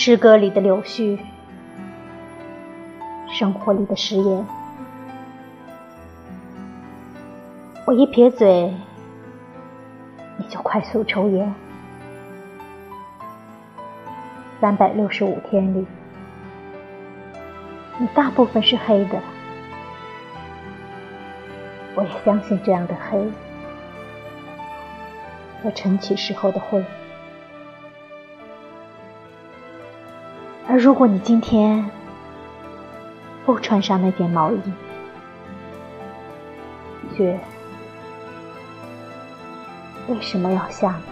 诗歌里的柳絮，生活里的食言。我一撇嘴，你就快速抽烟。三百六十五天里，你大部分是黑的。我也相信这样的黑和晨起时候的灰。而如果你今天不穿上那件毛衣雪为什么要下呢？